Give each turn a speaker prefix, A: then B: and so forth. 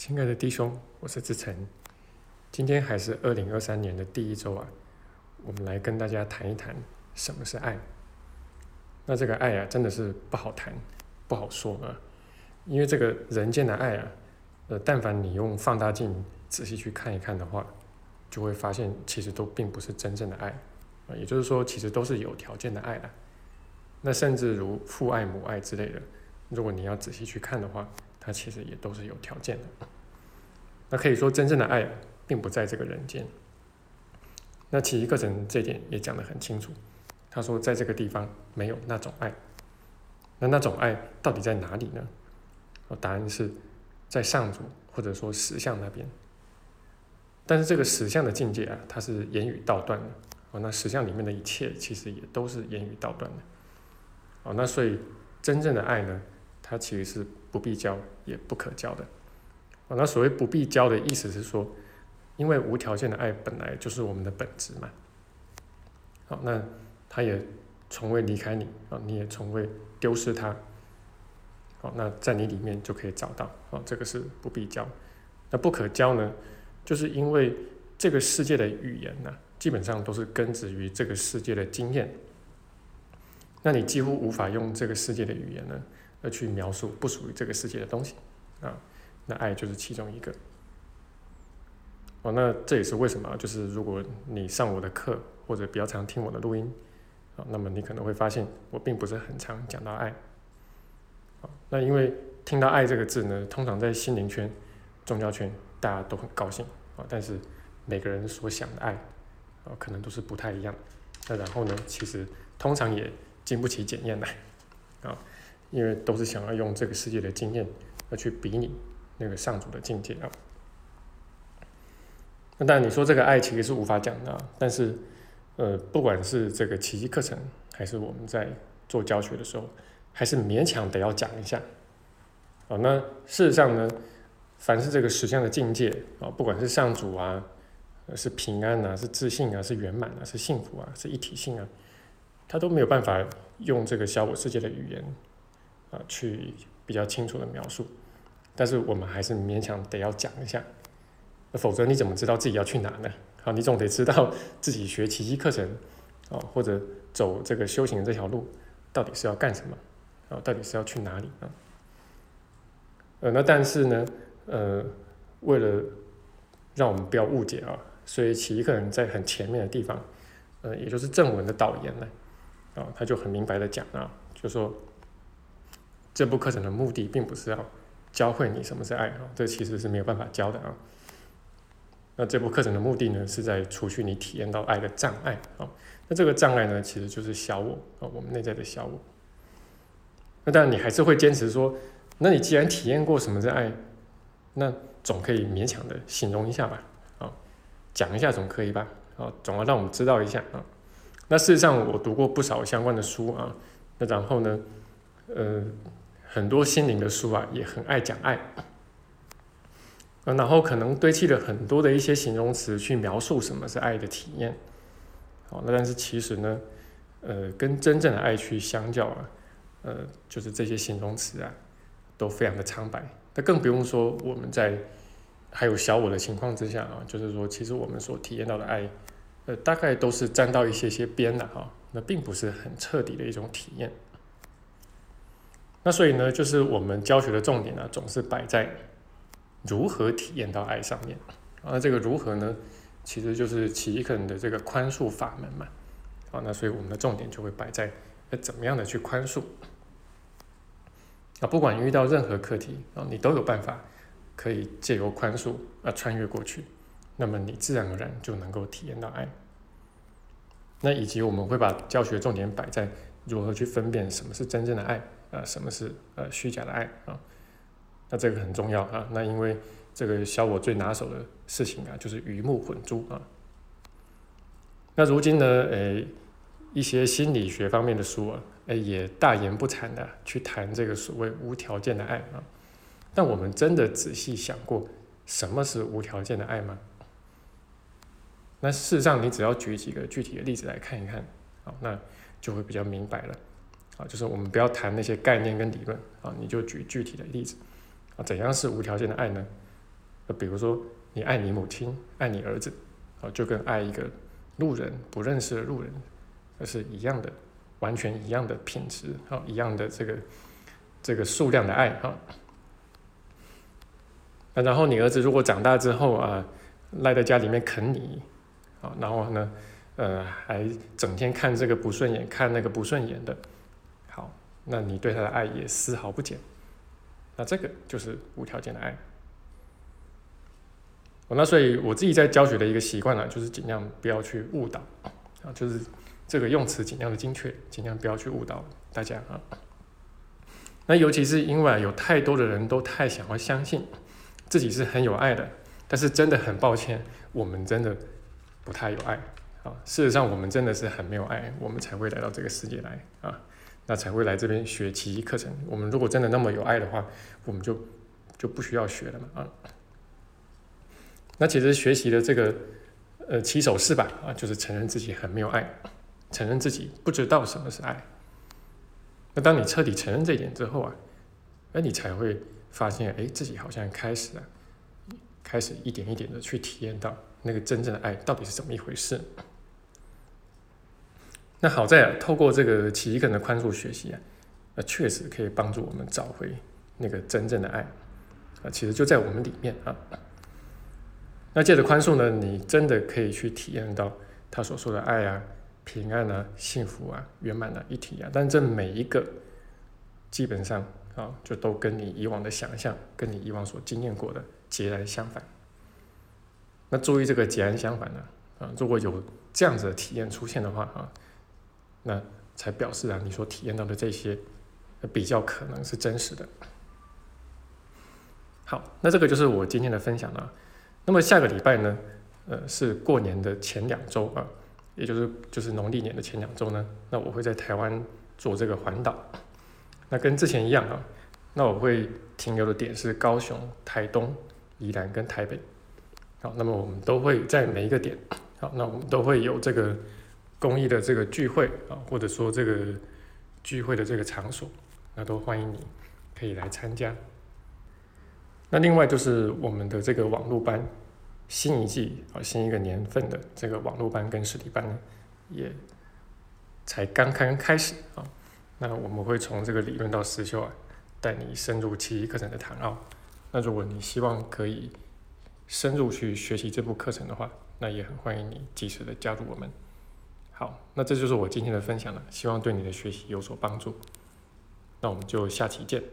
A: 亲爱的弟兄，我是志成。今天还是二零二三年的第一周啊，我们来跟大家谈一谈什么是爱。那这个爱啊，真的是不好谈，不好说啊。因为这个人间的爱啊，呃，但凡你用放大镜仔细去看一看的话，就会发现其实都并不是真正的爱啊。也就是说，其实都是有条件的爱的。那甚至如父爱、母爱之类的，如果你要仔细去看的话，它其实也都是有条件的。那可以说，真正的爱并不在这个人间。那其实课程这点也讲得很清楚。他说，在这个地方没有那种爱。那那种爱到底在哪里呢？答案是在上主或者说实相那边。但是这个实相的境界啊，它是言语道断的。哦，那实相里面的一切其实也都是言语道断的。哦，那所以真正的爱呢，它其实是不必教也不可教的。哦，那所谓不必教的意思是说，因为无条件的爱本来就是我们的本质嘛。好，那他也从未离开你啊，你也从未丢失他。好，那在你里面就可以找到。哦，这个是不必教。那不可教呢，就是因为这个世界的语言呢，基本上都是根植于这个世界的经验。那你几乎无法用这个世界的语言呢，而去描述不属于这个世界的东西啊。那爱就是其中一个。哦，那这也是为什么，就是如果你上我的课或者比较常听我的录音，啊，那么你可能会发现我并不是很常讲到爱。啊，那因为听到爱这个字呢，通常在心灵圈、宗教圈大家都很高兴啊，但是每个人所想的爱啊，可能都是不太一样。那然后呢，其实通常也经不起检验的 啊，因为都是想要用这个世界的经验而去比拟。那个上主的境界啊，那当然你说这个爱其实是无法讲的，但是呃，不管是这个奇迹课程，还是我们在做教学的时候，还是勉强得要讲一下。啊，那事实上呢，凡是这个实相的境界啊，不管是上主啊，是平安啊，是自信啊，是圆满啊，是幸福啊，是一体性啊，他都没有办法用这个小我世界的语言啊，去比较清楚的描述。但是我们还是勉强得要讲一下，否则你怎么知道自己要去哪呢？好，你总得知道自己学奇迹课程，哦，或者走这个修行这条路，到底是要干什么？啊，到底是要去哪里啊？呃，那但是呢，呃，为了让我们不要误解啊，所以奇迹课程在很前面的地方，呃，也就是正文的导言呢，啊，他就很明白的讲啊，就说这部课程的目的并不是要。教会你什么是爱啊？这其实是没有办法教的啊。那这部课程的目的呢，是在除去你体验到爱的障碍啊。那这个障碍呢，其实就是小我啊，我们内在的小我。那当然你还是会坚持说，那你既然体验过什么是爱，那总可以勉强的形容一下吧？啊，讲一下总可以吧？啊，总要让我们知道一下啊。那事实上我读过不少相关的书啊。那然后呢，呃。很多心灵的书啊，也很爱讲爱，然后可能堆砌了很多的一些形容词去描述什么是爱的体验。好，那但是其实呢，呃，跟真正的爱去相较啊，呃，就是这些形容词啊，都非常的苍白。那更不用说我们在还有小我的情况之下啊，就是说，其实我们所体验到的爱，呃，大概都是沾到一些些边的哈，那并不是很彻底的一种体验。那所以呢，就是我们教学的重点呢，总是摆在如何体验到爱上面。啊，这个如何呢？其实就是奇肯的这个宽恕法门嘛。啊，那所以我们的重点就会摆在要怎么样的去宽恕。啊，不管遇到任何课题啊，你都有办法可以借由宽恕啊穿越过去，那么你自然而然就能够体验到爱。那以及我们会把教学重点摆在如何去分辨什么是真正的爱。啊，什么是呃虚假的爱啊？那这个很重要啊。那因为这个小我最拿手的事情啊，就是鱼目混珠啊。那如今呢，诶，一些心理学方面的书啊，诶，也大言不惭的去谈这个所谓无条件的爱啊。但我们真的仔细想过，什么是无条件的爱吗？那事实上，你只要举几个具体的例子来看一看，好，那就会比较明白了。啊，就是我们不要谈那些概念跟理论啊，你就举具体的例子啊，怎样是无条件的爱呢？比如说你爱你母亲，爱你儿子，啊，就跟爱一个路人不认识的路人，那是一样的，完全一样的品质，啊，一样的这个这个数量的爱，哈。那然后你儿子如果长大之后啊，赖在家里面啃你，啊，然后呢，呃，还整天看这个不顺眼，看那个不顺眼的，那你对他的爱也丝毫不减，那这个就是无条件的爱。那所以我自己在教学的一个习惯呢，就是尽量不要去误导，啊，就是这个用词尽量的精确，尽量不要去误导大家啊。那尤其是因为有太多的人都太想要相信。自己是很有爱的，但是真的很抱歉，我们真的不太有爱啊。事实上，我们真的是很没有爱，我们才会来到这个世界来啊，那才会来这边学奇课程。我们如果真的那么有爱的话，我们就就不需要学了嘛啊。那其实学习的这个呃起手式吧啊，就是承认自己很没有爱，承认自己不知道什么是爱。那当你彻底承认这一点之后啊，那你才会。发现哎，自己好像开始了，开始一点一点的去体验到那个真正的爱到底是怎么一回事。那好在啊，透过这个奇异课的宽恕学习啊，那确实可以帮助我们找回那个真正的爱啊，其实就在我们里面啊。那借着宽恕呢，你真的可以去体验到他所说的爱啊、平安啊、幸福啊、圆满啊一体啊。但这每一个基本上。啊，就都跟你以往的想象，跟你以往所经验过的截然相反。那注意这个截然相反呢？啊，如果有这样子的体验出现的话啊，那才表示啊，你所体验到的这些比较可能是真实的。好，那这个就是我今天的分享了。那么下个礼拜呢，呃，是过年的前两周啊，也就是就是农历年的前两周呢，那我会在台湾做这个环岛。那跟之前一样啊，那我会停留的点是高雄、台东、宜兰跟台北。好，那么我们都会在每一个点，好，那我们都会有这个公益的这个聚会啊，或者说这个聚会的这个场所，那都欢迎你可以来参加。那另外就是我们的这个网络班，新一季啊，新一个年份的这个网络班跟实体班呢，也才刚刚开始啊。那我们会从这个理论到实修啊，带你深入奇异课程的谈奥。那如果你希望可以深入去学习这部课程的话，那也很欢迎你及时的加入我们。好，那这就是我今天的分享了，希望对你的学习有所帮助。那我们就下期见。